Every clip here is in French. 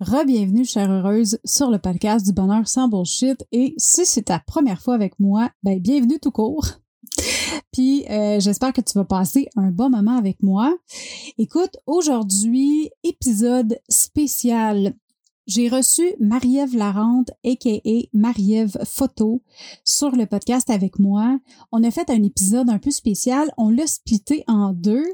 Re-bienvenue, chère heureuse, sur le podcast du bonheur sans bullshit. Et si c'est ta première fois avec moi, ben bienvenue tout court. Puis euh, j'espère que tu vas passer un bon moment avec moi. Écoute, aujourd'hui, épisode spécial. J'ai reçu Marie-Ève Larente, a.k.a. Marie-Ève Photo, sur le podcast avec moi. On a fait un épisode un peu spécial. On l'a splitté en deux.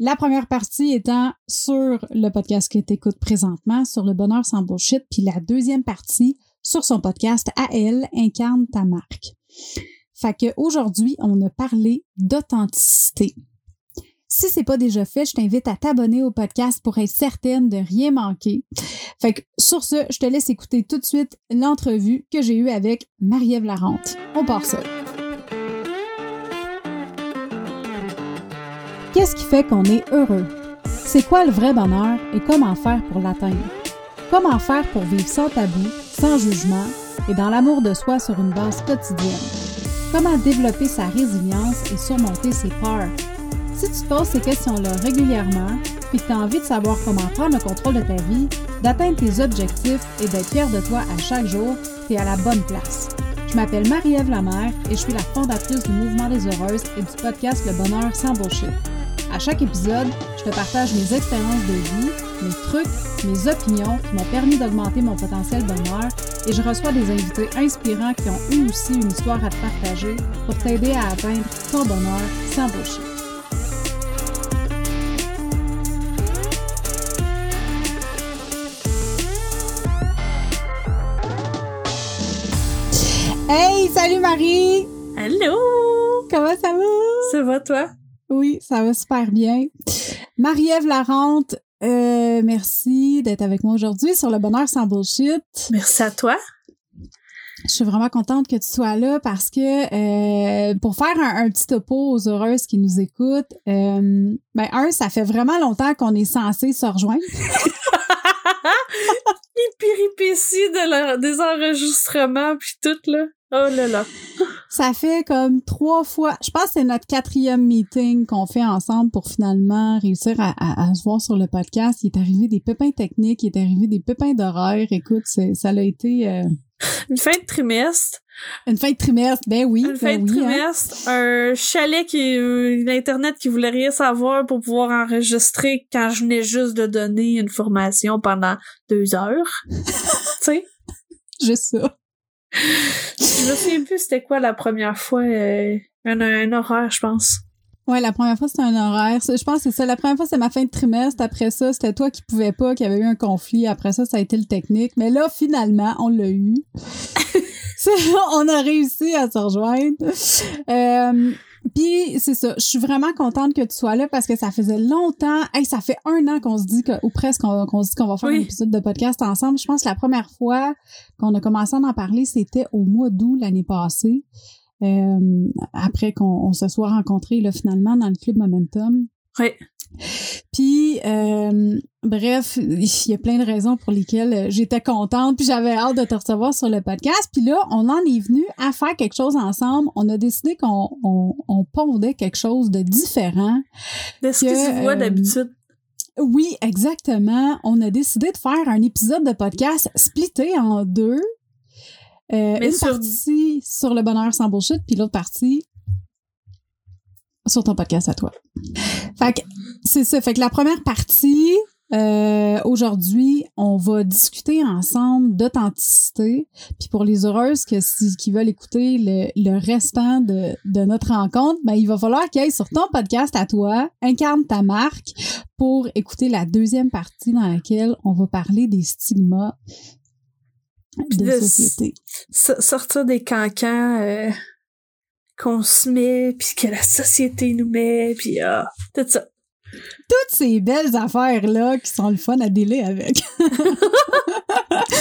La première partie étant sur le podcast que tu écoutes présentement, sur le bonheur sans bullshit, puis la deuxième partie sur son podcast à elle, incarne ta marque. Fait que aujourd'hui, on a parlé d'authenticité. Si c'est pas déjà fait, je t'invite à t'abonner au podcast pour être certaine de rien manquer. Fait que sur ce, je te laisse écouter tout de suite l'entrevue que j'ai eue avec Marie-Ève Larente. On part ça. Qu'est-ce qui fait qu'on est heureux? C'est quoi le vrai bonheur et comment faire pour l'atteindre? Comment faire pour vivre sans tabou, sans jugement et dans l'amour de soi sur une base quotidienne? Comment développer sa résilience et surmonter ses peurs? Si tu te poses ces questions-là régulièrement, puis que tu as envie de savoir comment prendre le contrôle de ta vie, d'atteindre tes objectifs et d'être fier de toi à chaque jour, tu es à la bonne place. Je m'appelle Marie-Ève Lamère et je suis la fondatrice du Mouvement des Heureuses et du podcast Le Bonheur sans bullshit. À chaque épisode, je te partage mes expériences de vie, mes trucs, mes opinions qui m'ont permis d'augmenter mon potentiel bonheur et je reçois des invités inspirants qui ont eu aussi une histoire à te partager pour t'aider à atteindre ton bonheur sans bullshit. Hey, salut Marie! Allô! Comment ça va? Ça va toi? Oui, ça va super bien. Marie-Ève Larente, euh, merci d'être avec moi aujourd'hui sur le bonheur sans bullshit. Merci à toi. Je suis vraiment contente que tu sois là parce que euh, pour faire un, un, petit topo aux heureuses qui nous écoutent, euh, ben un, ça fait vraiment longtemps qu'on est censé se rejoindre. Les péripéties de des enregistrements puis tout là. Oh là là. Ça fait comme trois fois. Je pense que c'est notre quatrième meeting qu'on fait ensemble pour finalement réussir à, à, à, se voir sur le podcast. Il est arrivé des pépins techniques, il est arrivé des pépins d'horaire. Écoute, ça a été... Euh... Une fin de trimestre. Une fin de trimestre, ben oui. Une fin ben de oui, trimestre, hein? un chalet qui euh, l'internet qui voulait rien savoir pour pouvoir enregistrer quand je venais juste de donner une formation pendant deux heures. tu sais? Juste ça. Je me souviens plus c'était quoi la première fois euh, un, un horaire, je pense. Ouais, la première fois, c'était un horaire. Je pense que c'est ça. La première fois, c'était ma fin de trimestre. Après ça, c'était toi qui pouvais pas, qui avait eu un conflit. Après ça, ça a été le technique. Mais là, finalement, on l'a eu. on a réussi à se rejoindre. Euh, puis c'est ça, je suis vraiment contente que tu sois là parce que ça faisait longtemps, hey, ça fait un an qu'on se dit que ou presque qu'on se dit qu'on va faire Oui. un épisode de podcast ensemble. Je pense que la première fois qu'on a commencé à en parler, c'était au mois d'août l'année passée. Euh, après qu'on on se soit rencontrés là finalement dans le club Momentum. Oui. Puis, euh, bref, il y a plein de raisons pour lesquelles j'étais contente, puis j'avais hâte de te recevoir sur le podcast. Puis là, on en est venu à faire quelque chose ensemble. On a décidé qu'on on, on pondait quelque chose de différent. De ce que, Que, tu vois euh, d'habitude. Oui, exactement. On a décidé de faire un épisode de podcast splitté en deux. Euh, une sur- partie sur le bonheur sans bullshit, puis l'autre partie sur ton podcast à toi. Fait que c'est ça. Fait que la première partie, euh, aujourd'hui, on va discuter ensemble d'authenticité. Puis pour les heureuses que, si- qui veulent écouter le, le restant de, de notre rencontre, ben, il va falloir qu'ils aillent sur ton podcast à toi, incarne ta marque, pour écouter la deuxième partie dans laquelle on va parler des stigmas de de- société. So- sortir des cancans euh, qu'on se met, puis que la société nous met, puis ah, tout ça. Toutes ces belles affaires-là qui sont le fun à délai avec.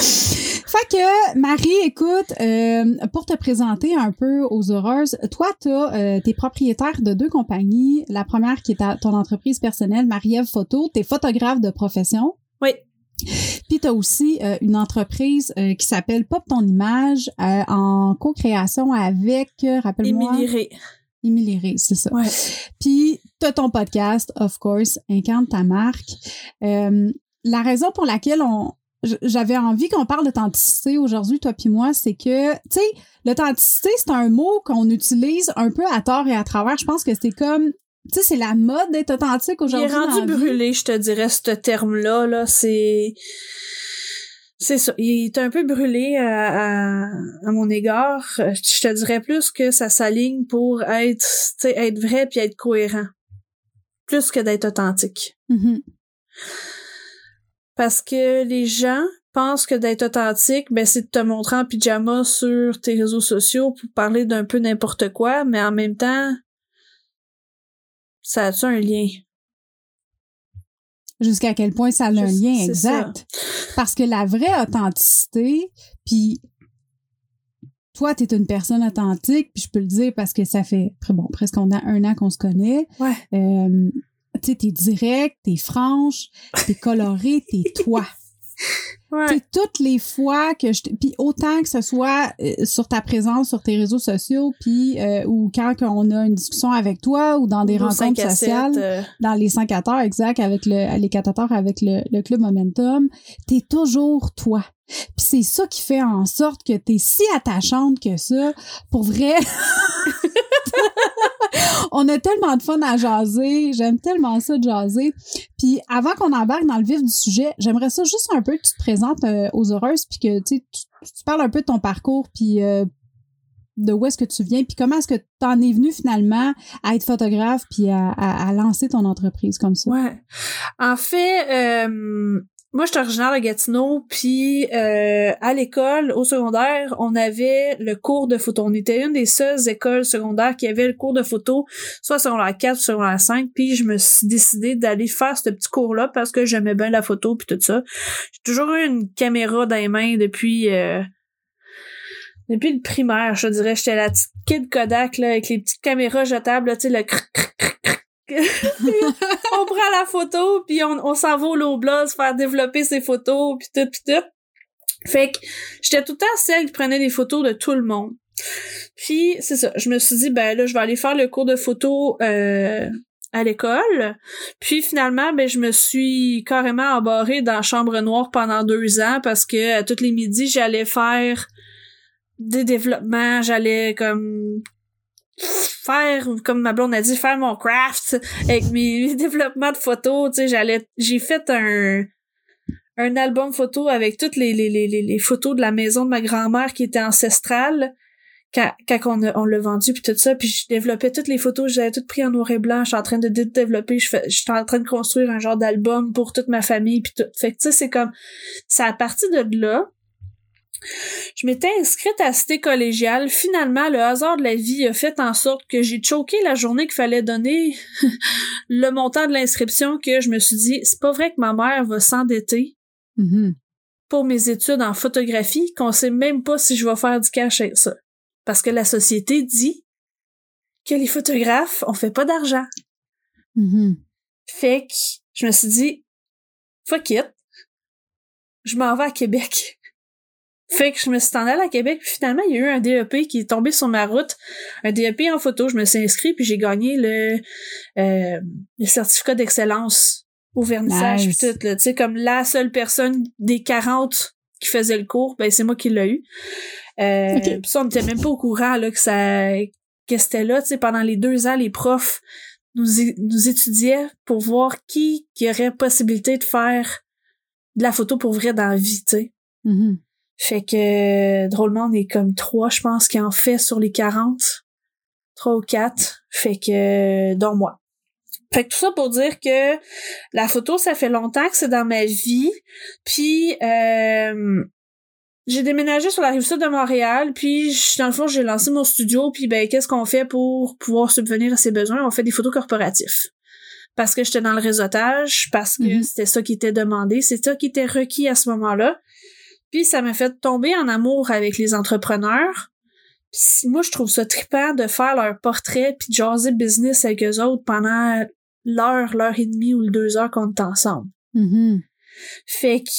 fait que, Marie, écoute, euh, pour te présenter un peu aux heureuses, toi, t'as, euh, t'es propriétaire de deux compagnies. La première qui est ta- ton entreprise personnelle, Marie-Ève Photo. T'es photographe de profession. Oui. Puis t'as aussi euh, une entreprise euh, qui s'appelle Pop ton image euh, en co-création avec, rappelle-moi... Émilie Ré. Émilie Ré, c'est ça. Ouais. Puis, t'as ton podcast, of course, Incarne ta marque. Euh, la raison pour laquelle on, j'avais envie qu'on parle d'authenticité aujourd'hui, toi puis moi, c'est que, tu sais, l'authenticité, c'est un mot qu'on utilise un peu à tort et à travers. Je pense que c'est comme tu sais, c'est la mode d'être authentique aujourd'hui. Il est rendu brûlé, je te dirais, ce terme-là. Là, c'est. C'est ça. Il est un peu brûlé à, à, mon égard. Je te dirais plus que ça s'aligne pour être, être vrai puis être cohérent. Plus que d'être authentique. Mm-hmm. Parce que les gens pensent que d'être authentique, ben, c'est de te montrer en pyjama sur tes réseaux sociaux pour parler d'un peu n'importe quoi, mais en même temps, ça a-tu un lien? Jusqu'à quel point ça a un lien exact. Parce que la vraie authenticité, puis toi, tu es une personne authentique, puis je peux le dire parce que ça fait bon, presque on a un an qu'on se connaît. Ouais. Euh, tu sais, t'es direct, t'es franche, t'es coloré, t'es toi. Ouais. toutes les fois que je puis autant que ce soit euh, sur ta présence sur tes réseaux sociaux puis euh, ou quand on a une discussion avec toi ou dans des rencontres sociales euh. dans les 5 à exact avec le les 4 avec le, le club Momentum, t'es toujours toi. Puis c'est ça qui fait en sorte que t'es si attachante que ça. Pour vrai, on a tellement de fun à jaser. J'aime tellement ça de jaser. Puis avant qu'on embarque dans le vif du sujet, j'aimerais ça juste un peu que tu te présentes euh, aux heureuses puis que tu, tu parles un peu de ton parcours puis euh, de où est-ce que tu viens puis comment est-ce que tu en es venu finalement à être photographe puis à, à, lancer ton entreprise comme ça? Ouais. En fait, euh, moi, je suis originaire de Gatineau, puis euh, à l'école, au secondaire, on avait le cours de photo. On était une des seules écoles secondaires qui avait le cours de photo, soit secondaire 4 ou secondaire 5, puis je me suis décidé d'aller faire ce petit cours-là parce que j'aimais bien la photo puis tout ça. J'ai toujours eu une caméra dans les mains depuis... Euh, depuis le primaire, je dirais, j'étais la petite kid Kodak là, avec les petites caméras jetables, tu sais, le on prend la photo, puis on, on s'en va au faire développer ses photos, puis tout, puis tout. Fait que j'étais tout le temps celle qui prenait des photos de tout le monde. Puis, c'est ça, je me suis dit, ben là, je vais aller faire le cours de photo euh, à l'école. Puis finalement, ben je me suis carrément embarrée dans la chambre noire pendant deux ans parce que à tous les midis, j'allais faire des développements, j'allais comme faire, comme ma blonde a dit, faire mon craft avec mes développements de photos, tu sais, j'allais, j'ai fait un, un album photo avec toutes les, les, les, les photos de la maison de ma grand-mère qui était ancestrale quand, quand on, on l'a vendu puis tout ça puis je développais toutes les photos j'avais toutes pris en noir et blanc je suis en train de développer je j'étais en train de construire un genre d'album pour toute ma famille puis tout. Fait que tu sais c'est comme ça à partir de là je m'étais inscrite à Cité collégiale. Finalement, le hasard de la vie a fait en sorte que j'ai choqué la journée qu'il fallait donner le montant de l'inscription que je me suis dit, c'est pas vrai que ma mère va s'endetter mm-hmm. pour mes études en photographie, qu'on sait même pas si je vais faire du cash avec ça. Parce que la société dit que les photographes, on fait pas d'argent. Mm-hmm. Fait que je me suis dit, fuck it. Je m'en vais à Québec. Fait que je me suis tendue à Québec, puis finalement, il y a eu un DEP qui est tombé sur ma route. Un DEP en photo, je me suis inscrit, puis j'ai gagné le, euh, le certificat d'excellence au vernissage, nice. tout, Tu sais, comme la seule personne des 40 qui faisait le cours, ben c'est moi qui l'ai eu. Euh, okay. ça, on n'était même pas au courant là, que ça que c'était là. Tu sais, pendant les deux ans, les profs nous, nous étudiaient pour voir qui, qui aurait possibilité de faire de la photo pour vrai dans la vie, tu sais. Mm-hmm. Fait que drôlement, on est comme trois, je pense, qui en fait sur les 40. Trois ou quatre. Fait que dont moi. Fait que tout ça pour dire que la photo, ça fait longtemps que c'est dans ma vie. Puis euh, j'ai déménagé sur la rive sud de Montréal, puis dans le fond, j'ai lancé mon studio, puis ben qu'est-ce qu'on fait pour pouvoir subvenir à ses besoins? On fait des photos corporatifs. Parce que j'étais dans le réseautage, parce que mm -hmm. c'était ça qui était demandé, c'est ça qui était requis à ce moment-là. Puis ça m'a fait tomber en amour avec les entrepreneurs. Puis moi, je trouve ça trippant de faire leur portrait puis de jaser business avec eux autres pendant l'heure, l'heure et demie ou les deux heures qu'on est ensemble. Mm-hmm. Fait que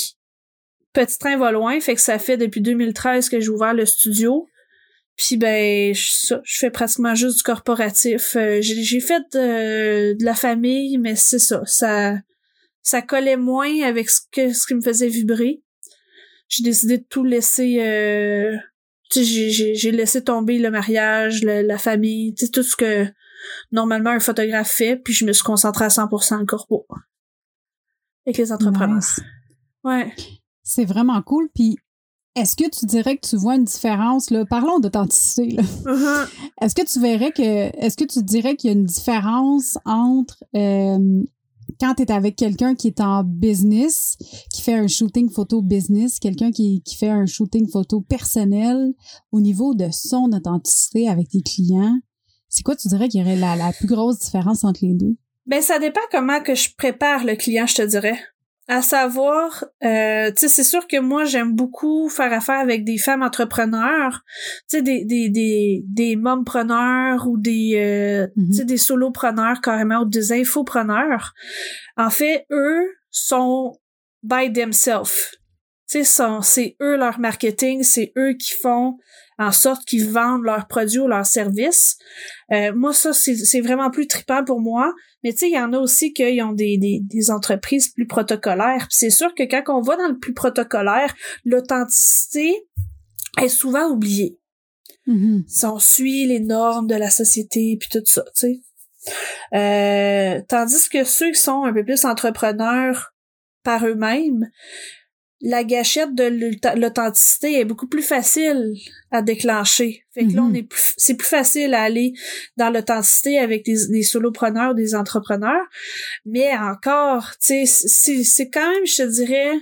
Petit Train va loin, fait que ça fait depuis 2013 que j'ai ouvert le studio. Puis ben, je, je fais pratiquement juste du corporatif. Euh, j'ai fait de, de, la famille, mais c'est ça, ça ça collait moins avec ce que ce qui me faisait vibrer. J'ai décidé de tout laisser euh, j'ai laissé tomber le mariage, la famille, tout ce que normalement un photographe fait, puis je me suis concentrée à 100% en corpo. Avec les entrepreneurs. Ouais. C'est vraiment cool, puis est-ce que tu dirais que tu vois une différence, là? Parlons d'authenticité, là. Uh-huh. Est-ce que tu verrais que, est-ce que tu dirais qu'il y a une différence entre, euh, quand tu es avec quelqu'un qui est en business, qui fait un shooting photo business, quelqu'un qui, fait un shooting photo personnel, au niveau de son authenticité avec tes clients, c'est quoi tu dirais qu'il y aurait la, la plus grosse différence entre les deux? Ben ça dépend comment que je prépare le client, je te dirais. À savoir, euh, tu sais, c'est sûr que moi j'aime beaucoup faire affaire avec des femmes entrepreneurs, tu sais, des des des des mompreneurs ou des euh, tu sais mm-hmm. des solopreneurs carrément ou des infopreneurs. En fait, eux sont by themselves. Tu sais, c'est eux leur marketing, c'est eux qui font en sorte qu'ils vendent leurs produits ou leurs services. Euh, moi, ça, c'est vraiment plus trippant pour moi. Mais tu sais, il y en a aussi qui ont des, des, des entreprises plus protocolaires. C'est sûr que quand on va dans le plus protocolaire, l'authenticité est souvent oubliée. Mm-hmm. Si on suit les normes de la société puis tout ça, tu sais. Euh, tandis que ceux qui sont un peu plus entrepreneurs par eux-mêmes, la gâchette de l'authenticité est beaucoup plus facile à déclencher. Fait que là, on mm-hmm. est c'est plus facile à aller dans l'authenticité avec des, des solopreneurs, des entrepreneurs. Mais encore, tu sais, c'est quand même, je te dirais,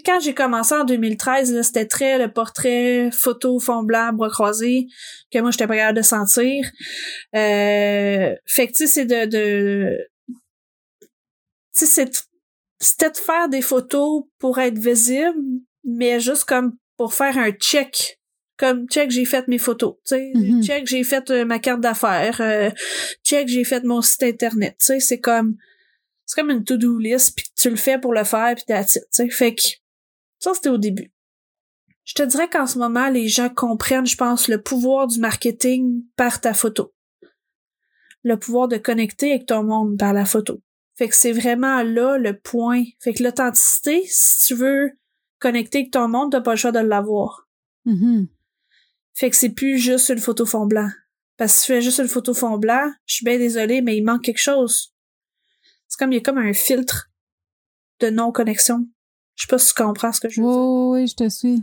quand j'ai commencé en 2013, là, c'était très le portrait, photo, fond blanc, bras croisés, que moi, j'étais pas capable de sentir. Euh, fait que, tu sais, c'est de, de tu sais, c'est c'était de faire des photos pour être visible, mais juste comme pour faire un check. Comme check, j'ai fait mes photos. Mm-hmm. check, j'ai fait euh, ma carte d'affaires. Euh, check, j'ai fait mon site internet. C'est comme c'est comme une to-do list, puis tu le fais pour le faire, puis t'as fait que ça c'était au début. Je te dirais qu'en ce moment, les gens comprennent, je pense, le pouvoir du marketing par ta photo. Le pouvoir de connecter avec ton monde par la photo. Fait que c'est vraiment là le point. Fait que l'authenticité, si tu veux connecter avec ton monde, t'as pas le choix de l'avoir. Mm-hmm. Fait que c'est plus juste une photo fond blanc. Parce que si tu fais juste une photo fond blanc, je suis bien désolée, mais il manque quelque chose. C'est comme, il y a comme un filtre de non-connexion. Je sais pas si tu comprends ce que je veux dire. Oui, je te suis.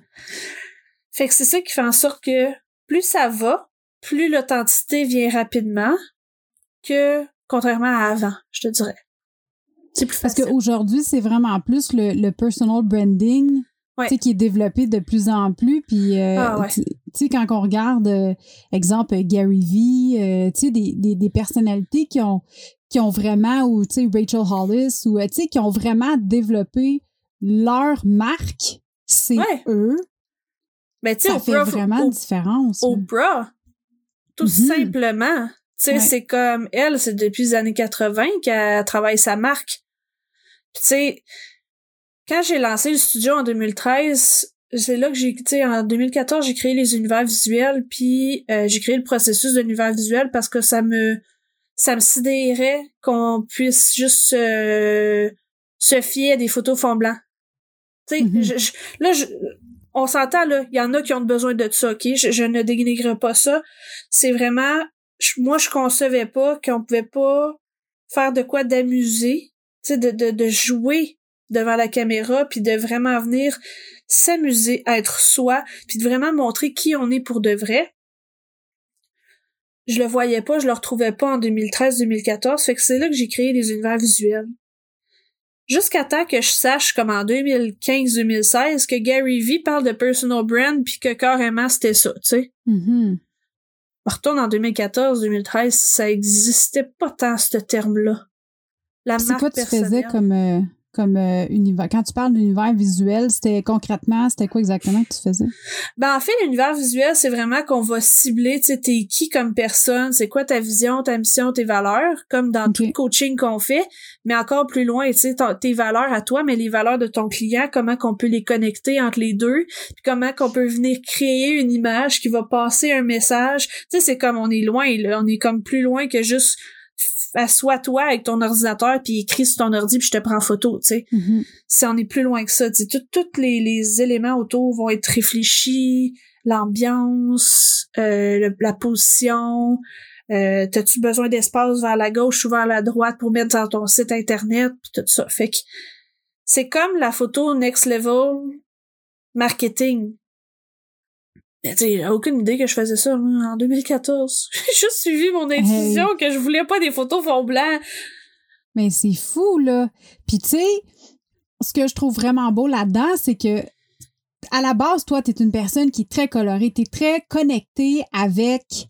Fait que c'est ça qui fait en sorte que plus ça va, plus l'authenticité vient rapidement que contrairement à avant, je te dirais. C'est plus facile. Parce qu'aujourd'hui, c'est vraiment plus le, personal branding qui est développé de plus en plus. Puis, euh, ah, tu sais, quand on regarde, euh, exemple, Gary Vee, euh, tu sais, des, des, personnalités qui ont, qui ont vraiment, ou tu sais, Rachel Hollis, ou tu sais, qui ont vraiment développé leur marque, c'est eux. Mais tu sais, ça fait vraiment une différence. Oprah, tout mm-hmm. simplement. Tu sais, c'est comme elle, c'est depuis les années 80 qu'elle travaille sa marque. Tu sais, quand j'ai lancé le studio en 2013, c'est là que j'ai, tu sais, en 2014, j'ai créé les univers visuels, puis euh, j'ai créé le processus de l'univers visuel parce que ça me, ça me sidérait qu'on puisse juste se fier à des photos fond blanc. Tu sais, mm-hmm. là, je, on s'entend là, il y en a qui ont besoin de ça, ok? Je, je ne dénigre pas ça. C'est vraiment moi, je concevais pas qu'on pouvait pas faire de quoi d'amuser, sais, de, de, de jouer devant la caméra, puis de vraiment venir s'amuser, être soi, puis de vraiment montrer qui on est pour de vrai. Je le voyais pas, je le retrouvais pas en 2013-2014, fait que c'est là que j'ai créé les univers visuels. Jusqu'à temps que je sache, comme en 2015-2016, que Gary Vee parle de personal brand, puis que carrément c'était ça, tu sais. Mm-hmm retourne en 2014-2013, ça existait pas tant ce terme-là. La C'est quoi tu faisais comme, euh, comme euh, univers? Quand tu parles d'univers visuel, c'était concrètement, c'était quoi exactement que tu faisais? Ben, en fait, l'univers visuel, c'est vraiment qu'on va cibler, tu sais, t'es qui comme personne, c'est quoi ta vision, ta mission, tes valeurs, comme dans tout coaching qu'on fait, mais encore plus loin, tu sais, tes valeurs à toi, mais les valeurs de ton client, comment qu'on peut les connecter entre les deux, puis comment qu'on peut venir créer une image qui va passer un message. Tu sais, c'est comme on est loin, là, on est comme plus loin que juste assois-toi avec ton ordinateur puis écris sur ton ordi puis je te prends photo, tu sais. Mhm. Si on est plus loin que ça, tu sais, tous les, les éléments autour vont être réfléchis, l'ambiance, euh, la position, euh, t'as-tu besoin d'espace vers la gauche ou vers la droite pour mettre dans ton site internet puis tout ça. Fait que c'est comme la photo next level marketing. Mais tu sais, j'ai aucune idée que je faisais ça en 2014. J'ai juste suivi mon intuition que je voulais pas des photos fond blanc. Mais c'est fou, là. Puis, tu sais, ce que je trouve vraiment beau là-dedans, c'est que, à la base, toi, t'es une personne qui est très colorée. T'es très connectée avec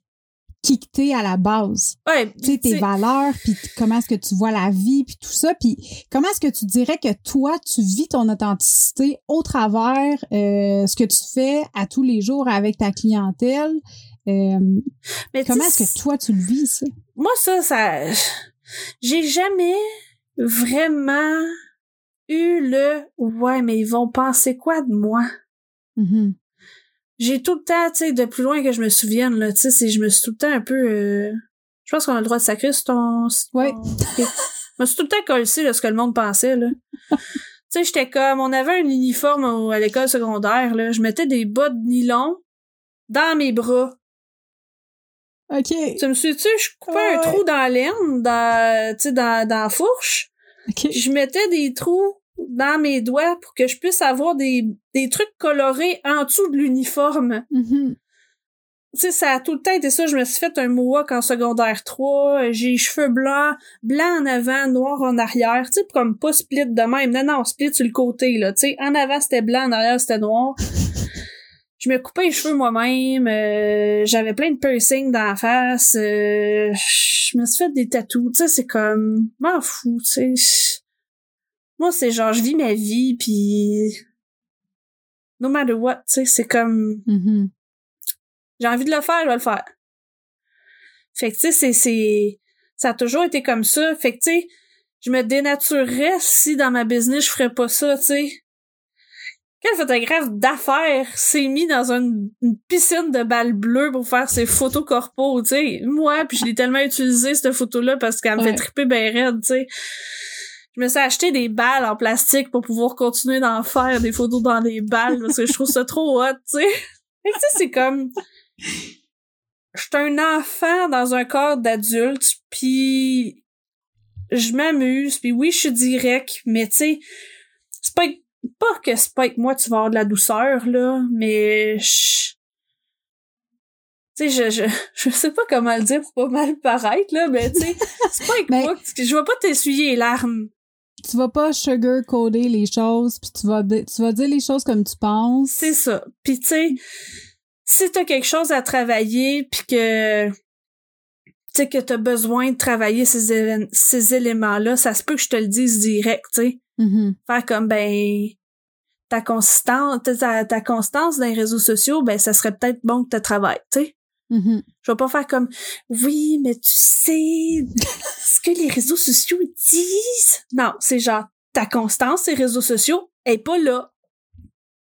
qui que t'es à la base. Ouais, Tu sais, tes valeurs, puis comment est-ce que tu vois la vie, puis tout ça. Puis, comment est-ce que tu dirais que toi, tu vis ton authenticité au travers euh, ce que tu fais à tous les jours avec ta clientèle? Euh, mais comment est-ce que toi, tu le vis, ça? moi ça ça j'ai jamais vraiment eu le ouais mais ils vont penser quoi de moi Mhm. J'ai tout le temps tu sais de plus loin que je me souvienne là tu sais c'est je me suis tout le temps un peu euh, je pense qu'on a le droit de sacrer sur ton, sur Ouais. ton- Ok. je me suis tout le temps collé là ce que le monde pensait là tu sais j'étais comme on avait un uniforme à l'école secondaire là je mettais des bas de nylon dans mes bras OK. tu me suis tu je coupais Ouais, un ouais. trou dans la laine dans tu sais dans dans la fourche OK. Puis je mettais des trous dans mes doigts pour que je puisse avoir des, des trucs colorés en dessous de l'uniforme. Mhm. Tu sais, ça a tout le temps été ça. Je me suis fait un mohawk en secondaire 3. J'ai les cheveux blancs, blancs en avant, noirs en arrière. Tu sais, comme pas split de même. Non, non, split sur le côté, là. Tu sais, en avant, c'était blanc, en arrière, c'était noir. Je me coupais les cheveux moi-même. euh, J'avais plein de piercings dans la face. euh, je me suis fait des tatous. Tu sais, c'est comme... M'en fous, tu sais. Moi, c'est genre, je vis ma vie, puis... No matter what, tu sais, c'est comme Mhm. j'ai envie de le faire, je vais le faire. Fait que, tu sais, c'est, c'est, ça a toujours été comme ça. Fait que, tu sais, je me dénaturerais si dans ma business, je ferais pas ça, tu sais. Quel photographe d'affaires s'est mis dans une, une piscine de balles bleues pour faire ses photos corpo, tu sais? Moi, puis je l'ai tellement utilisé, cette photo-là, parce qu'elle me Ouais. fait triper ben raide, tu sais. Je me suis acheté des balles en plastique pour pouvoir continuer d'en faire des photos dans les balles, parce que je trouve ça trop hot, tu sais. Que, tu sais, c'est comme... Je suis un enfant dans un corps d'adulte, puis je m'amuse, puis oui, je suis direct, mais tu sais, c'est pas pas que c'est pas avec moi tu vas avoir de la douceur là, mais je tu sais, je, je, je sais pas comment le dire pour pas mal paraître, là, mais tu sais, c'est pas avec Mais- moi que je vais pas t'essuyer les larmes. Tu vas pas sugar-coder les choses, puis tu vas, tu vas dire les choses comme tu penses. C'est ça. Puis tu sais, si t'as quelque chose à travailler, puis que tu sais que t'as besoin de travailler ces, ces éléments-là, ça se peut que je te le dise direct, tu sais. Mhm. Faire comme ben ta consistance, ta, ta constance dans les réseaux sociaux, ben ça serait peut-être bon que tu travailles, tu sais. Mhm. Je vais pas faire comme oui, mais tu sais ce que les réseaux sociaux disent? Non, c'est genre ta constance ces réseaux sociaux est pas là.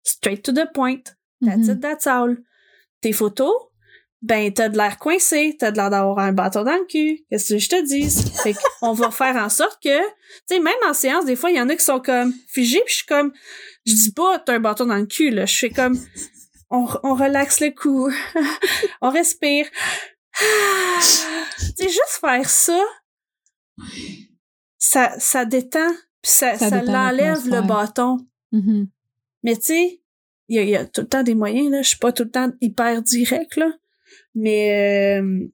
Straight to the point. That's Mhm. it, that's all. Tes photos, ben t'as de l'air coincé, t'as de l'air d'avoir un bâton dans le cul. Qu'est-ce que je te dis? fait qu'on va faire en sorte que, tu sais, même en séance, des fois, il y en a qui sont comme figés, puis je suis comme, je dis pas t'as un bâton dans le cul, là. Je fais comme, on, on relaxe le cou, on respire. tu sais, juste faire ça, ça, ça détend, puis ça, Ça l'enlève le bâton. Mhm. Mais tu sais, il y a, il y a tout le temps des moyens, là. Je suis pas tout le temps hyper direct, là. Mais euh,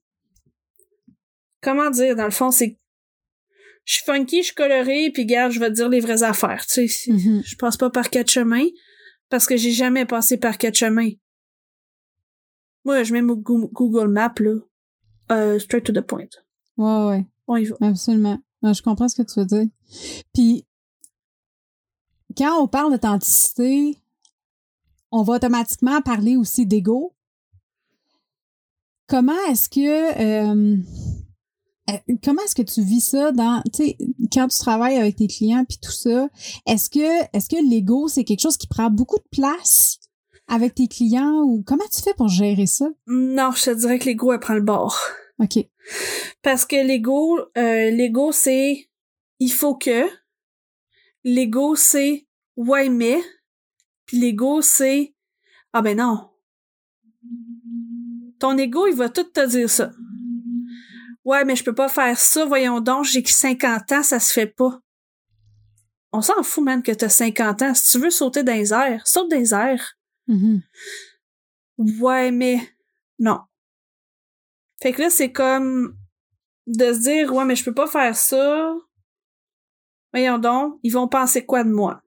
comment dire, dans le fond, c'est je suis funky, je suis colorée, puis garde, je vais te dire les vraies affaires. Tu sais, c'est- Mhm. je passe pas par quatre chemins parce que j'ai jamais passé par quatre chemins. Moi, je mets mon Goo- Google Maps, là. Euh, straight to the point. Ouais, ouais. On y va. Absolument. Je comprends ce que tu veux dire. Puis, quand on parle d'authenticité, on va automatiquement parler aussi d'ego. Comment est-ce que euh, comment est-ce que tu vis ça dans tu sais quand tu travailles avec tes clients puis tout ça est-ce que est-ce que l'ego c'est quelque chose qui prend beaucoup de place avec tes clients ou comment tu fais pour gérer ça? Non, je te dirais que l'ego, elle prend le bord. OK. Parce que l'ego, euh, l'ego, c'est il faut que. L'ego, c'est ouais, mais. Puis l'ego, c'est ah ben non. Ton ego, il va tout te dire ça. Ouais, mais je peux pas faire ça, voyons donc, j'ai 50 ans, ça se fait pas. On s'en fout, man, que t'as 50 ans. Si tu veux sauter dans les airs, saute dans les airs. Mhm. Ouais, mais non. Fait que là, c'est comme de se dire, ouais, mais je peux pas faire ça. Voyons donc, ils vont penser quoi de moi?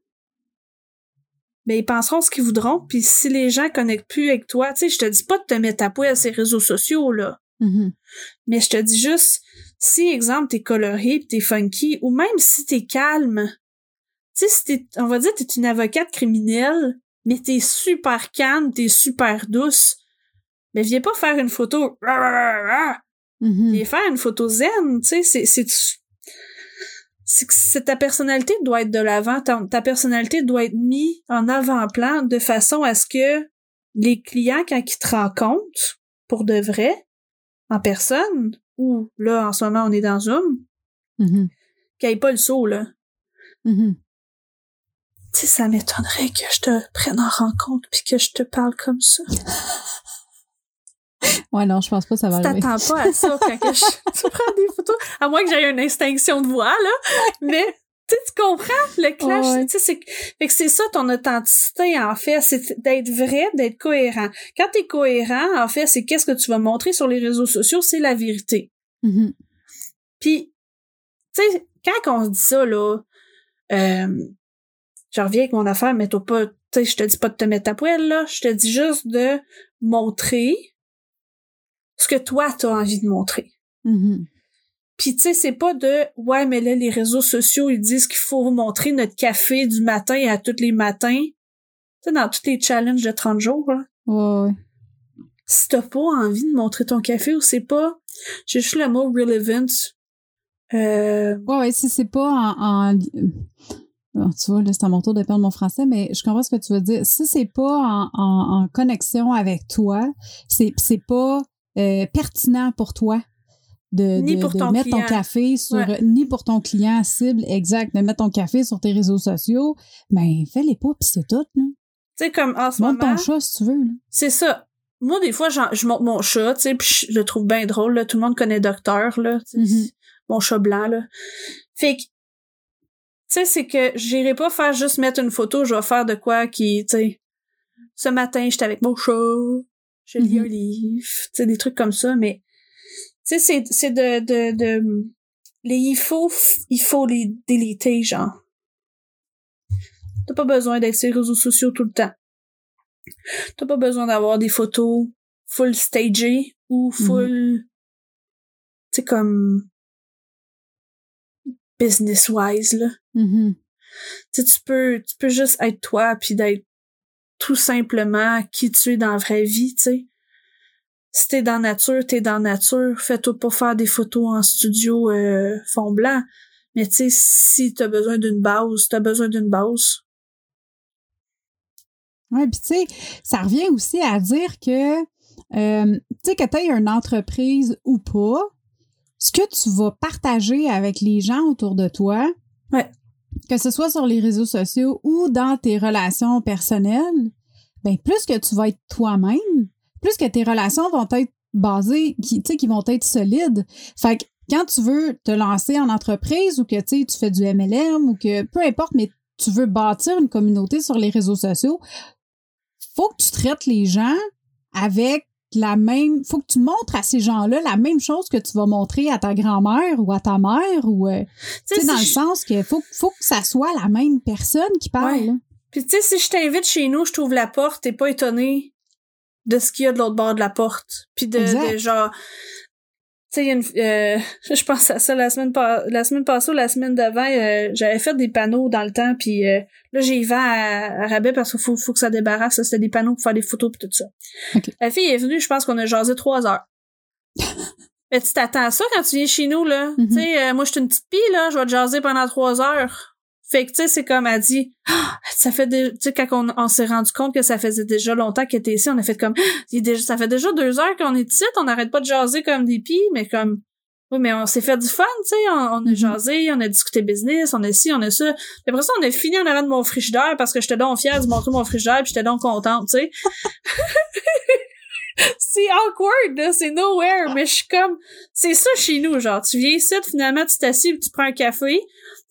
Ben, ils penseront ce qu'ils voudront, puis si les gens connectent plus avec toi, tu sais, je te dis pas de te mettre à poil à ces réseaux sociaux, là. Mhm. Mais je te dis juste, si, exemple, t'es coloré pis t'es funky, ou même si t'es calme, tu sais, si t'es, on va dire, t'es une avocate criminelle, mais t'es super calme, t'es super douce, mais viens pas faire une photo. Mhm. viens faire une photo zen, tu sais, c'est, c'est, c'est- ta personnalité doit être de l'avant, ta, ta personnalité doit être mise en avant-plan de façon à ce que les clients, quand ils te rencontrent, pour de vrai, en personne, ou là, en ce moment, on est dans Zoom, Mhm. qu'ils aient pas le saut, là. Mhm. Tu sais, ça m'étonnerait que je te prenne en rencontre puis que je te parle comme ça. Ouais, non, je pense pas que ça va Tu arriver. t'attends pas à ça quand que je, tu prends des photos. À moins que j'aie une extinction de voix, là. Mais, tu sais, tu comprends le clash? Ouais. Tu sais, c'est, fait que c'est ça ton authenticité, en fait. C'est d'être vrai, d'être cohérent. Quand t'es cohérent, en fait, c'est qu'est-ce que tu vas montrer sur les réseaux sociaux, c'est la vérité. Mhm. Puis, tu sais, quand on se dit ça, là, euh, je reviens avec mon affaire, mais toi pas, tu sais, je te dis pas de te mettre à poil, là. Je te dis juste de montrer ce que toi, t'as envie de montrer. Mhm. Puis, tu sais, c'est pas de, ouais, mais là, les réseaux sociaux, ils disent qu'il faut montrer notre café du matin à tous les matins. Tu sais, dans tous les challenges de 30 jours, là. Ouais, ouais. Si t'as pas envie de montrer ton café ou c'est pas, j'ai juste le mot relevant, euh, Ouais, ouais, si c'est pas en. en- euh, tu vois, là, c'est à mon tour de perdre mon français, mais je comprends ce que tu veux dire. Si c'est pas en, en, en connexion avec toi, c'est c'est pas euh, pertinent pour toi de, Ni de, pour de ton mettre ton client. café sur Ouais. ni pour ton client cible exact de mettre ton café sur tes réseaux sociaux ben fais-les pas puis c'est tout là. tu sais, comme en ce monte moment. ton chat si tu veux là. C'est ça. Moi, des fois, je monte mon chat, tu sais, puis je le trouve bien drôle, là. Tout le monde connaît Docteur, là. Mhm. Mon chat blanc, là. Fait que, tu sais, c'est que j'irai pas faire juste mettre une photo, je vais faire de quoi qui, tu sais, ce matin, j'étais avec mon chat, je lis un livre, tu sais, des trucs comme ça, mais, sais, c'est, c'est de, de, de, les il faut, il faut les déliter, genre. T'as pas besoin d'être sur les réseaux sociaux tout le temps. T'as pas besoin d'avoir des photos full stagées ou full, tu sais, comme business-wise, là. Mhm. Tu peux, tu peux juste être toi puis d'être tout simplement qui tu es dans la vraie vie, tu sais. Si t'es dans la nature, t'es dans la nature. Fais-toi pas faire des photos en studio euh, fond blanc. Mais tu sais, si t'as besoin d'une base, t'as besoin d'une base. Ouais, puis tu sais, ça revient aussi à dire que, euh, tu sais, que tu aies une entreprise ou pas, ce que tu vas partager avec les gens autour de toi, Ouais. que ce soit sur les réseaux sociaux ou dans tes relations personnelles, ben plus que tu vas être toi-même, plus que tes relations vont être basées, qui, tu sais, qui vont être solides. Fait que quand tu veux te lancer en entreprise ou que tu sais, tu fais du MLM ou que peu importe, mais tu veux bâtir une communauté sur les réseaux sociaux, faut que tu traites les gens avec la même. Faut que tu montres à ces gens-là la même chose que tu vas montrer à ta grand-mère ou à ta mère ou. euh, tu sais, si dans le sens que faut, faut que ça soit la même personne qui parle. Ouais. Puis tu sais, si je t'invite chez nous, je trouve la porte, t'es pas étonné de ce qu'il y a de l'autre bord de la porte. Puis de, genre... Tu sais, il y a une... euh, je pense à ça la semaine, la semaine passée ou la semaine d'avant, euh, j'avais fait des panneaux dans le temps, puis euh, là, j'ai vend à, à rabais parce qu'il faut, faut que ça débarrasse. C'était des panneaux pour faire des photos puis tout ça. Ok. La fille est venue, je pense qu'on a jasé trois heures. Mais tu t'attends à ça quand tu viens chez nous, là. Mhm. Tu sais, euh, moi, je suis une petite pie, là. Je vais te jaser pendant trois heures. Fait que, tu sais, c'est comme elle dit, Ah, ça fait déjà, tu sais, quand on, on s'est rendu compte que ça faisait déjà longtemps qu'elle était ici, on a fait comme, déjà, ça fait déjà deux heures qu'on est ici, on n'arrête pas de jaser comme des pies, mais comme, oui, mais on s'est fait du fun, tu sais, on, on a Mhm. jasé, on a discuté business, on a ci, on a ça. Après ça, on a fini en avant de mon frigidaire parce que j'étais donc fière de montrer mon frigidaire puis j'étais donc contente, tu sais. c'est awkward, c'est nowhere, mais je suis comme, c'est ça chez nous, genre, tu viens ici, finalement, tu t'assis tu prends un café.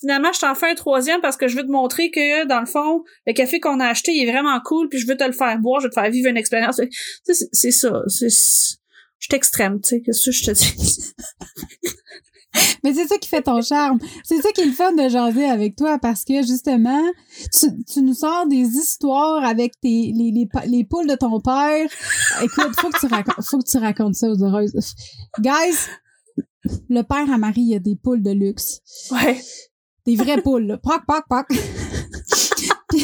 Finalement, je t'en fais un troisième parce que je veux te montrer que, dans le fond, le café qu'on a acheté, il est vraiment cool puis je veux te le faire boire, je veux te faire vivre une expérience. C'est ça, c'est... Je suis extrême, tu sais, qu'est-ce que je te dis? Mais c'est ça qui fait ton charme. C'est ça qui est le fun de jaser avec toi parce que justement, tu, tu nous sors des histoires avec tes, les, les, les poules de ton père. Écoute, faut que tu racontes, faut que tu racontes ça aux heureuses. Guys, le père à Marie, il a des poules de luxe. Ouais. Des vraies poules, là. Poc, poc, poc. Puis,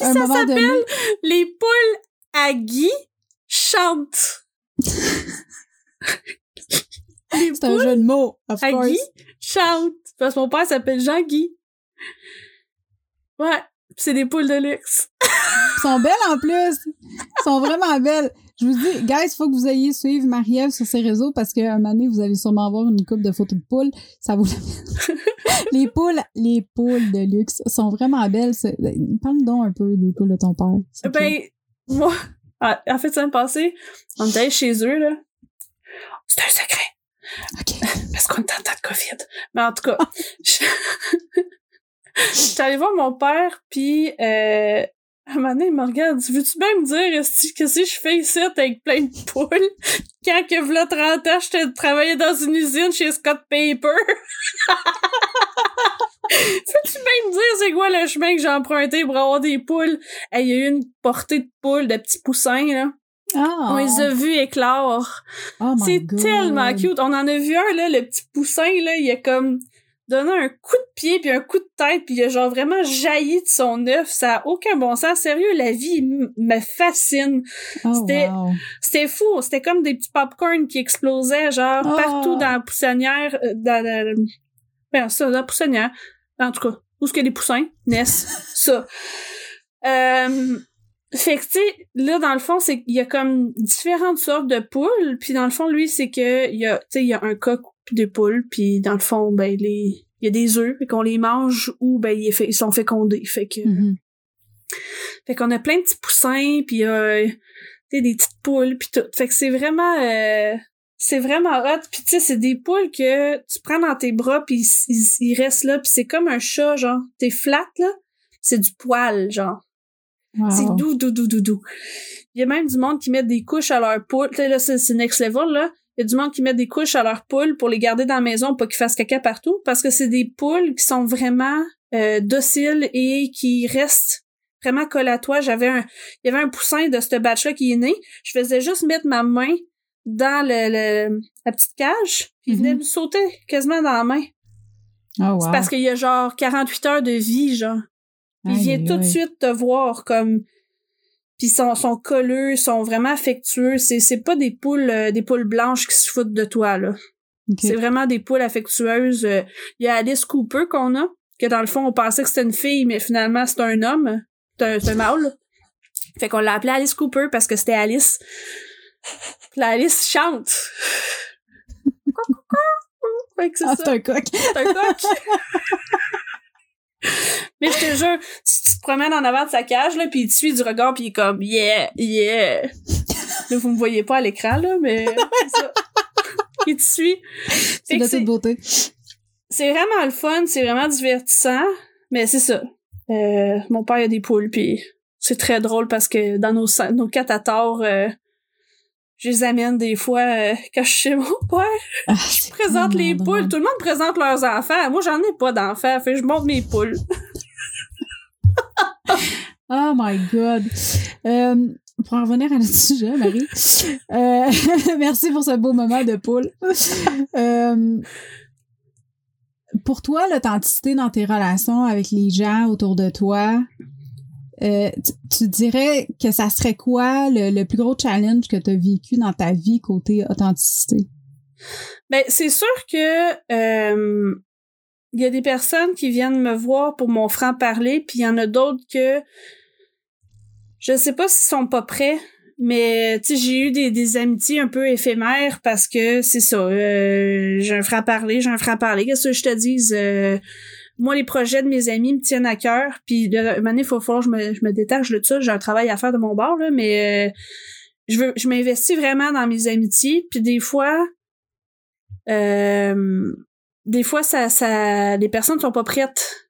un ça donné, Les poules à Guy chantent. C'est un jeu de mots, of à course. Guy chantent. Parce que mon père s'appelle Jean-Guy. Ouais. C'est des poules de luxe. Ils sont belles en plus. Ils sont vraiment belles. Je vous dis, guys, il faut que vous ayez suivre Marie-Ève sur ses réseaux parce qu'à un moment donné, vous allez sûrement avoir une coupe de photos de poules. Ça vaut la. Les poules, les poules de luxe sont vraiment belles. C'est- Parle donc un peu des poules de ton père. Ben, moi, en fait, ça me passait. On était chez eux, là. C'est un secret. OK. Parce qu'on est en temps de COVID. Mais en tout cas, je... j'étais allée voir mon père, puis euh, à un moment donné, il me regarde, veux-tu bien me dire qu'est-ce que je fais ici avec plein de poules quand que v'là 30 ans, j'étais travaillé dans une usine chez Scott Paper? Veux-tu bien me dire c'est quoi le chemin que j'ai emprunté pour avoir des poules? Hey, Il y a eu une portée de poules, de petits poussins, là. Ah! On les a vus éclore. Oh C'est tellement cute. On en a vu un, là, le petit poussin, là, il a comme donné un coup de pied puis un coup de tête puis il a genre vraiment jailli de son œuf. Ça a aucun bon sens. Sérieux, la vie me fascine. Oh, c'était- wow. C'était fou. C'était comme des petits popcorn qui explosaient, genre, Oh. partout dans la poussinière, euh, dans la, ben, ça, la poussinière. En tout cas, où est-ce qu'il y a des poussins? Naissent. ça. Euh, fait que, tu sais, là, dans le fond, c'est qu'il y a comme différentes sortes de poules, puis dans le fond, lui, c'est que, il y a, tu sais, il y a un coq puis des poules, puis dans le fond, ben, les, il y a des œufs, fait qu'on les mange ou, ben, ils, fait- ils sont fécondés, fait que... Mhm. Fait qu'on a plein de petits poussins, puis euh, tu sais, des petites poules, puis tout. Fait que c'est vraiment... euh, c'est vraiment hot. Puis tu sais, c'est des poules que tu prends dans tes bras, puis ils, ils- ils restent là, puis c'est comme un chat, genre. T'es flat, là. C'est du poil, genre. Wow. C'est doux, doux, doux, doux, doux. Il y a même du monde qui met des couches à leurs poules. Tu sais, là, c'est c'est next level, là. Il y a du monde qui met des couches à leurs poules pour les garder dans la maison, pour qu'ils fassent caca partout, parce que c'est des poules qui sont vraiment euh, dociles et qui restent vraiment collées à toi. J'avais un, il y avait un poussin de ce batch-là qui est né. Je faisais juste mettre ma main dans le, le- la petite cage, puis il venait Mhm. me sauter quasiment dans la main. Oh, wow. C'est parce qu'il y a genre 48 heures de vie, genre. Il vient tout de suite te voir comme puis sont sont colleux, sont vraiment affectueux, c'est c'est pas des poules euh, des poules blanches qui se foutent de toi là. Ok. C'est vraiment des poules affectueuses. Euh, Il y a Alice Cooper qu'on a que dans le fond on pensait que c'était une fille mais finalement c'est un homme, c'est un, c'est un mâle. Fait qu'on l'a appelé Alice Cooper parce que c'était Alice. Puis la Alice chante. fait que c'est Ah, ça. c'est un coq. C'est un coq. Mais je te jure, tu, tu te promènes en avant de sa cage, là, puis il te suit du regard, puis il est comme « Yeah, yeah ». Là, vous me voyez pas à l'écran, là, mais ça. Il te suit. C'est de toute beauté. C'est vraiment le fun, c'est vraiment divertissant, mais c'est ça. Euh, mon père a des poules, puis c'est très drôle parce que dans nos, nos catatards, euh, je les amène des fois euh, quand je suis chez mon père. Ah, Je présente les poules. Tout le monde présente leurs enfants. Moi, j'en ai pas d'enfants. Fait je montre mes poules. Oh my God. Euh, pour en revenir à notre sujet, Marie, euh, merci pour ce beau moment de poule. Euh, pour toi, l'authenticité dans tes relations avec les gens autour de toi, tu, dirais que ça serait quoi le, plus gros challenge que tu as vécu dans ta vie côté authenticité? Ben, c'est sûr que il y a des personnes qui viennent me voir pour mon franc-parler, puis il y en a d'autres que je sais pas s'ils sont pas prêts, mais tu sais, j'ai eu des, des amitiés un peu éphémères parce que c'est ça. Euh, j'ai un franc-parler, j'ai un franc-parler. Qu'est-ce que je te dise? Euh, moi, les projets de mes amis me tiennent à cœur. Puis de manière, il faut que je me, je me détache de ça. J'ai un travail à faire de mon bord, là, mais euh, je veux je m'investis vraiment dans mes amitiés. Puis des fois, euh, des fois, ça, ça, les personnes sont pas prêtes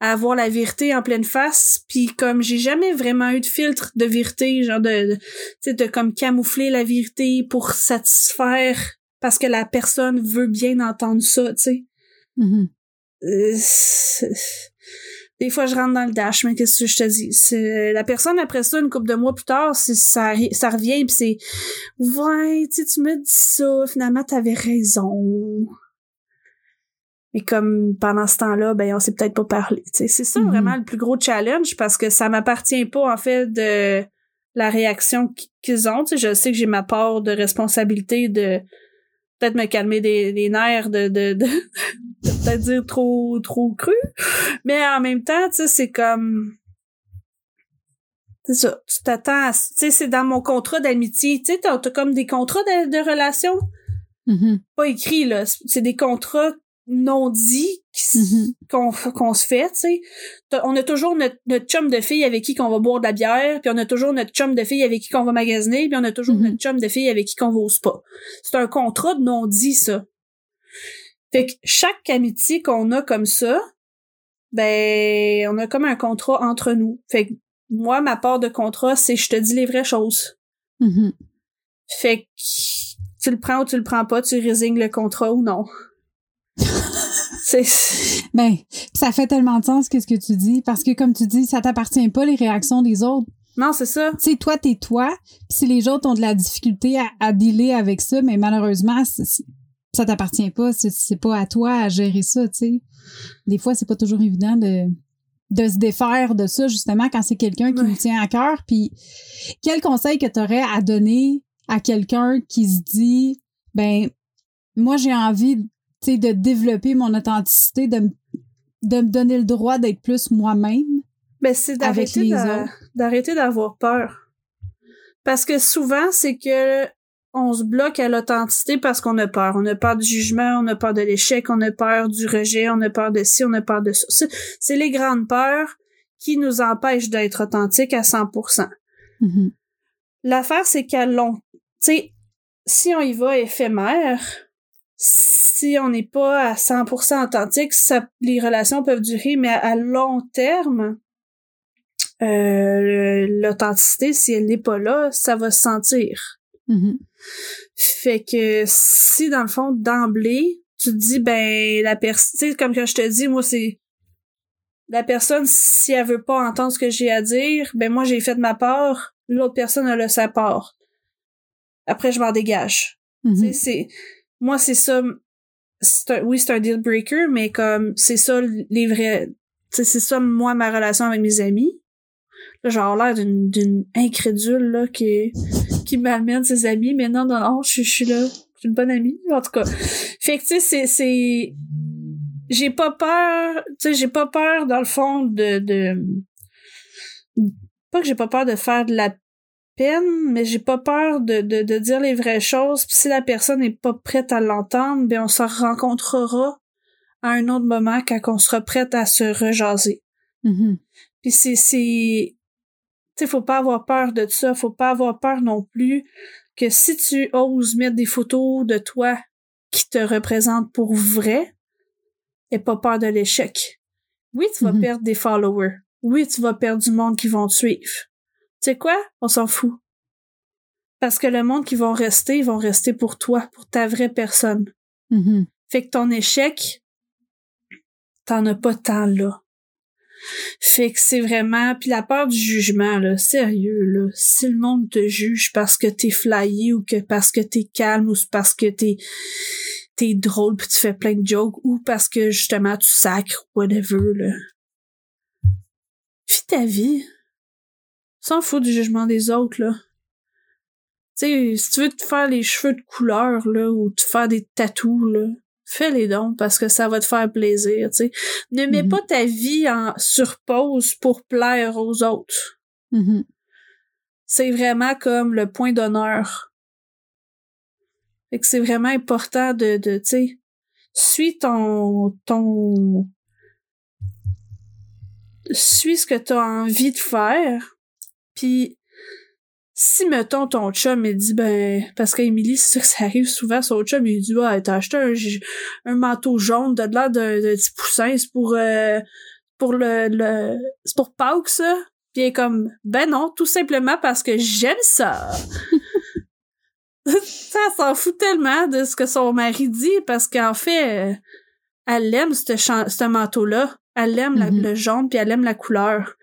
à avoir la vérité en pleine face. Puis comme j'ai jamais vraiment eu de filtre de vérité, genre de, tu sais, de comme camoufler la vérité pour satisfaire parce que la personne veut bien entendre ça, tu sais. Mm-hmm. Euh, des fois je rentre dans le dash mais qu'est-ce que je te dis? C'est la personne après ça une couple de mois plus tard c'est ça ça revient puis c'est ouais tu tu me dis ça finalement t'avais raison mais comme pendant ce temps-là ben on s'est peut-être pas parlé c'est ça Mhm. vraiment le plus gros challenge parce que ça m'appartient pas en fait de la réaction qu'ils ont tu sais je sais que j'ai ma part de responsabilité de peut-être me calmer des, des nerfs de, de, de, de peut-être dire trop trop cru mais en même temps tu sais c'est comme c'est ça tu t'attends à- tu sais c'est dans mon contrat d'amitié tu sais t'as t'as comme des contrats de, de relation Mhm. pas écrits là c'est des contrats non s- Mhm. qu'on qu'on se fait, tu sais. On a toujours notre, notre chum de fille avec qui qu'on va boire de la bière, puis on a toujours notre chum de fille avec qui qu'on va magasiner, puis on a toujours Mhm. notre chum de fille avec qui qu'on va au spa. C'est un contrat de non-dit, ça. Fait que chaque amitié qu'on a comme ça, ben, on a comme un contrat entre nous. Fait que moi, ma part de contrat, c'est je te dis les vraies choses. Mhm. Fait que tu le prends ou tu le prends pas, tu résignes le contrat ou non. C'est Ben, ça fait tellement de sens que ce que tu dis, parce que comme tu dis, ça t'appartient pas les réactions des autres. non, c'est ça. Tu sais, toi, t'es toi, pis si les autres ont de la difficulté à, à dealer avec ça, mais malheureusement, ça t'appartient pas, c'est- c'est pas à toi à gérer ça, tu sais. Des fois, c'est pas toujours évident de de se défaire de ça, justement, quand c'est quelqu'un qui nous tient à cœur. Puis, quel conseil que t'aurais à donner à quelqu'un qui se dit, ben, moi, j'ai envie, tu sais, de développer mon authenticité, de, de me donner le droit d'être plus moi-même. Ben, c'est d'arrêter d'avoir peur. Parce que souvent, c'est que on se bloque à l'authenticité parce qu'on a peur. On a peur du jugement, on a peur de l'échec, on a peur du rejet, on a peur de ci, on a peur de ça. C'est- les grandes peurs qui nous empêchent d'être authentiques à 100%. Mhm. L'affaire, c'est qu'à long... Tu sais, si on y va éphémère, si on n'est pas à 100% authentique, ça, les relations peuvent durer, mais à, à long terme, euh, l'authenticité, si elle n'est pas là, ça va se sentir. Mhm. Fait que si, dans le fond, d'emblée, tu te dis, ben, la personne, tu sais, comme que je te dis, moi, c'est la personne, si elle veut pas entendre ce que j'ai à dire, ben, moi, j'ai fait de ma part, l'autre personne, elle a sa part. Après, je m'en dégage. Mhm. Sais, c'est moi c'est ça oui c'est un deal breaker mais comme c'est ça les vrais c'est ça moi ma relation avec mes amis. Là j'ai l'air d'une d'une incrédule là qui qui malmène ses amis mais non non non je, je suis là je suis une bonne amie en tout cas. Fait que tu sais c'est c'est j'ai pas peur tu sais j'ai pas peur dans le fond de de pas que j'ai pas peur de faire de la peine, mais j'ai pas peur de, de, de dire les vraies choses. Puis si la personne n'est pas prête à l'entendre, ben on se rencontrera à un autre moment quand on sera prête à se rejaser. Mhm. Puis c'est c'est tu sais faut pas avoir peur de ça, faut pas avoir peur non plus que si tu oses mettre des photos de toi qui te représentent pour vrai, et pas peur de l'échec. Oui, tu vas Mhm. perdre des followers. Oui, tu vas perdre du monde qui vont te suivre. Tu sais quoi? On s'en fout. Parce que le monde qui vont rester, ils vont rester pour toi, pour ta vraie personne. Mhm. Fait que ton échec, t'en as pas tant là. Fait que c'est vraiment... Puis la peur du jugement, là, sérieux, là. Si le monde te juge parce que t'es flyé ou que parce que t'es calme ou parce que t'es t'es drôle puis tu fais plein de jokes ou parce que justement tu sacres whatever, là. Vis ta vie. S'en fout du jugement des autres, là. Tu sais, si tu veux te faire les cheveux de couleur, là, ou te faire des tatous, là, fais les dons parce que ça va te faire plaisir, tu sais. Ne mets Mhm. pas ta vie en sur pause pour plaire aux autres. Mhm. C'est vraiment comme le point d'honneur. Fait que c'est vraiment important de, de tu sais, suis ton, ton, suis ce que tu as envie de faire, si, mettons, ton chum, il dit, ben, parce qu'Émilie, c'est ça que ça arrive souvent, son chum, il dit, ah, t'as acheté un, manteau jaune, de l'air d'un petit poussin, c'est pour, euh, pour le, le, c'est pour Pâques, ça? Puis est comme, ben non, tout simplement parce que j'aime ça. ça s'en fout tellement de ce que son mari dit, parce qu'en fait, elle aime ce, ce manteau-là. Elle aime la- Mhm. le jaune, puis elle aime la couleur.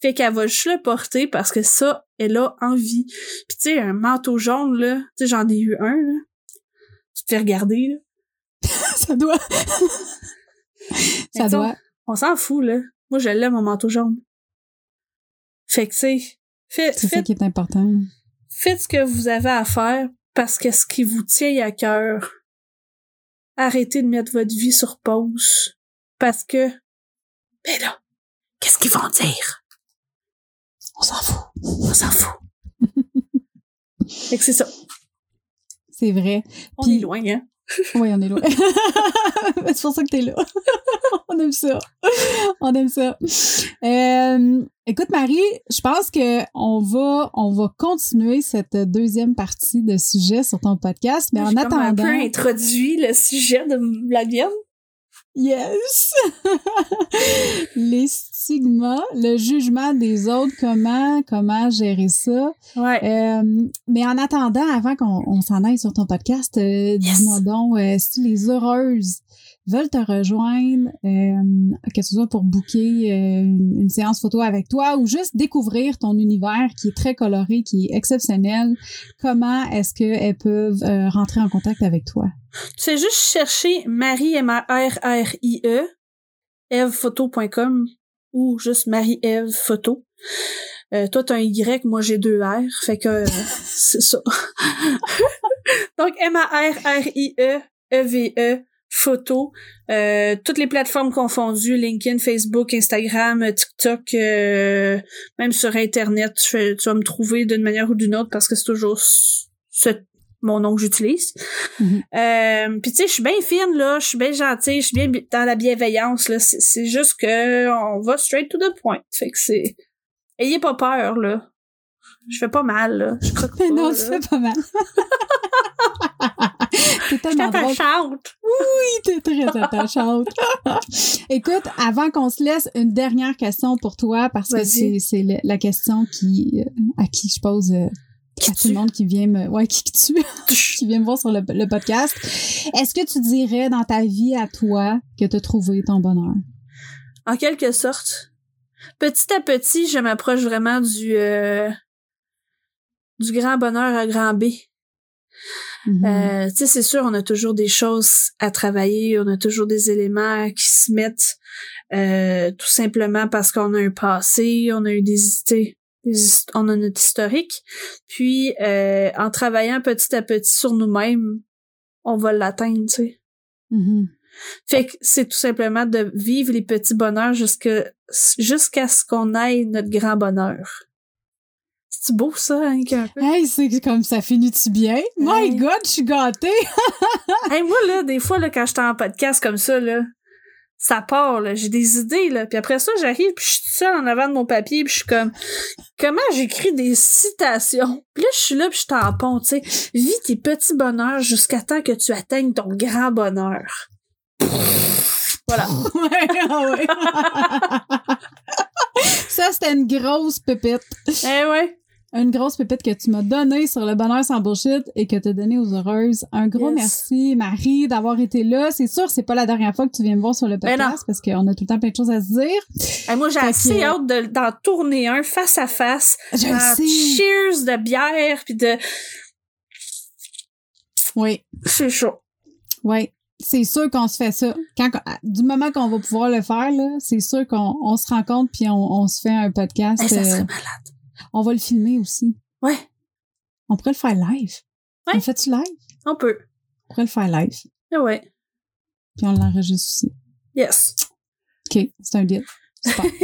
Fait qu'elle va juste le porter parce que ça, elle a envie. Puis tu sais, un manteau jaune, là, tu sais, j'en ai eu un, là. Tu te fais regarder, là. ça doit. ça doit. On s'en fout, là. Moi, je l'aime, mon manteau jaune. Fait que, tu sais, faites, C'est ça qui est important. faites ce que vous avez à faire parce que ce qui vous tient à cœur, arrêtez de mettre votre vie sur pause. Parce que, ben là, qu'est-ce qu'ils vont dire? On s'en fout. On s'en fout. fait que c'est ça. C'est vrai. On Puis- est loin, hein? Oui, on est loin. c'est pour ça que t'es là. on aime ça. On aime ça. Euh, écoute, Marie, je pense que on va, on va continuer cette deuxième partie de sujet sur ton podcast, mais en J'ai comme un attendant. peu introduit le sujet de la mienne. Yes! Les stigmas, le jugement des autres, comment, comment gérer ça? Ouais. Euh, mais en attendant, avant qu'on on s'en aille sur ton podcast, euh, dis-moi donc, euh, si les heureuses veulent te rejoindre, euh, que ce soit pour booker euh, une, séance photo avec toi ou juste découvrir ton univers qui est très coloré, qui est exceptionnel, comment est-ce qu'elles peuvent euh, rentrer en contact avec toi? Tu fais juste chercher Marie, M-A-R-R-I-E, evephoto.com ou juste Marie-Ève Photo. Euh, toi, t'as un Y, moi j'ai deux R, fait que euh, c'est ça. Donc, M-A-R-R-I-E, E-V-E, Photo. Euh, toutes les plateformes confondues, LinkedIn, Facebook, Instagram, TikTok, euh, même sur Internet, tu, vas me trouver d'une manière ou d'une autre parce que c'est toujours ce, mon nom que j'utilise. Mhm. Euh, puis tu sais, je suis bien fine là, je suis bien gentille, je suis bien bi- dans la bienveillance là. C'est juste que on va straight to the point. Fait que c'est, ayez pas peur là. Je fais pas mal là, je pas. Mais non, tu fais pas mal. T'es tellement drôle. attachante. Oui, t'es très attachante. Écoute, avant qu'on se laisse, une dernière question pour toi, parce que c'est la question qui euh, à qui je pose euh, à tout le monde qui vient me ouais qui qui tue, qui vient me voir sur le, le podcast. Est-ce que tu dirais dans ta vie à toi que tu as trouvé ton bonheur? En quelque sorte. Petit à petit, je m'approche vraiment du euh, du grand bonheur à grand B. Mhm. Euh, tu sais, c'est sûr, on a toujours des choses à travailler, on a toujours des éléments qui se mettent euh, tout simplement parce qu'on a un passé, on a eu des, hist- on a notre historique. Puis, euh, en travaillant petit à petit sur nous-mêmes, on va l'atteindre, tu sais. Mhm. Fait que c'est tout simplement de vivre les petits bonheurs jusqu'à ce qu'on aille notre grand bonheur. C'est beau ça, hein, un peu? Hey, c'est comme ça finit-tu bien? My Hey. God, je suis gâtée! Hey, moi, là, des fois, là, quand j'étais en podcast comme ça, là, ça part, là, j'ai des idées, là. Puis après ça, j'arrive, puis je suis seule en avant de mon papier, puis je suis comme, comment j'écris des citations? Puis là, je suis là, puis je tampon, tu sais. Vis tes petits bonheurs jusqu'à temps que tu atteignes ton grand bonheur. Voilà. ça, c'était une grosse pépite. Eh ouais. Une grosse pépite que tu m'as donnée sur le bonheur sans bullshit et que tu as donné aux heureuses. Un gros Yes. merci, Marie, d'avoir été là. C'est sûr, c'est pas la dernière fois que tu viens me voir sur le Ben podcast parce qu'on a tout le temps plein de choses à se dire. Moi, j'ai assez que- hâte de- d'en tourner un face à face. Je le sais. cheers de bière, puis de... Oui, C'est chaud. oui. C'est sûr qu'on se fait ça. Quand, du moment qu'on va pouvoir le faire, là, c'est sûr qu'on on se rencontre puis on, on se fait un podcast. Ça euh, serait malade. On va le filmer aussi. Ouais, On pourrait le faire live. Ouais. On fait-tu live? on peut. On pourrait le faire live. Ah ouais. puis on l'enregistre aussi. Yes. OK, c'est un deal.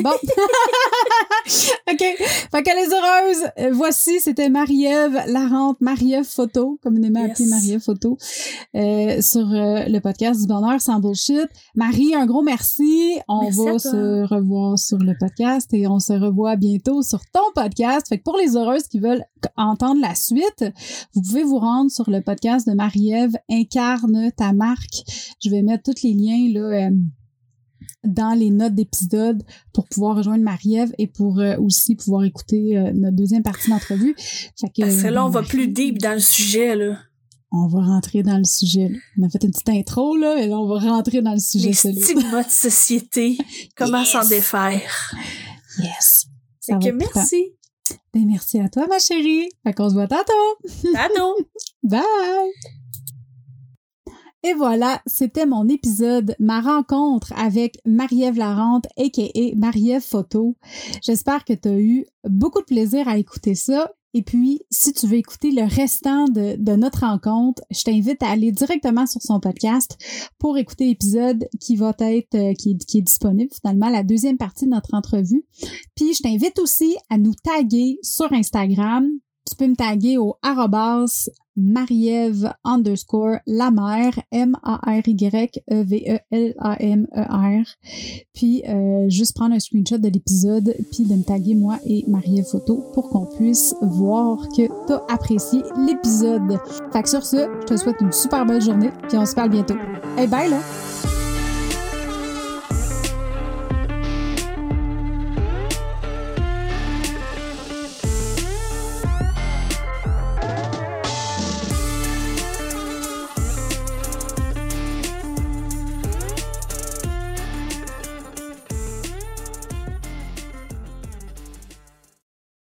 Bon. OK. Fait que les heureuses, euh, voici, c'était Marie-Ève Larente, Marie-Ève Photo, communément Yes. appelée Marie-Ève Photo, euh, sur euh, le podcast du bonheur sans bullshit. Marie, un gros merci. On Merci va se revoir sur le podcast et on se revoit bientôt sur ton podcast. Fait que pour les heureuses qui veulent entendre la suite, vous pouvez vous rendre sur le podcast de Marie-Ève Incarne ta marque. Je vais mettre tous les liens là. euh, dans les notes d'épisode pour pouvoir rejoindre Marie-Ève et pour euh, aussi pouvoir écouter euh, notre deuxième partie d'entrevue. Parce que là, on va Marie- plus deep dans le sujet, là. On va rentrer dans le sujet. là. On a fait une petite intro, là, et là, on va rentrer dans le sujet. Les stigmas de société. Comment Yes. s'en défaire? Yes. Ça Fait que merci. Ben, merci à toi, ma chérie. Fait qu'on se voit tantôt. Ado. Bye! Et voilà, c'était mon épisode, ma rencontre avec Marie-Ève Larente, a.k.a. Marie-Ève Photo. J'espère que tu as eu beaucoup de plaisir à écouter ça. Et puis, si tu veux écouter le restant de, notre rencontre, je t'invite à aller directement sur son podcast pour écouter l'épisode qui va être, euh, qui, est, qui est disponible finalement, la deuxième partie de notre entrevue. Puis, je t'invite aussi à nous taguer sur Instagram. Tu peux me taguer au arrobas Marie-Ève underscore la M-A-R-Y-E-V-E-L-A-M-E-R. Puis, euh, juste prendre un screenshot de l'épisode, puis de me taguer moi et Marie-Ève Photo pour qu'on puisse voir que t'as apprécié l'épisode. Fait que sur ce, je te souhaite une super belle journée, puis on se parle bientôt. Hey, bye là!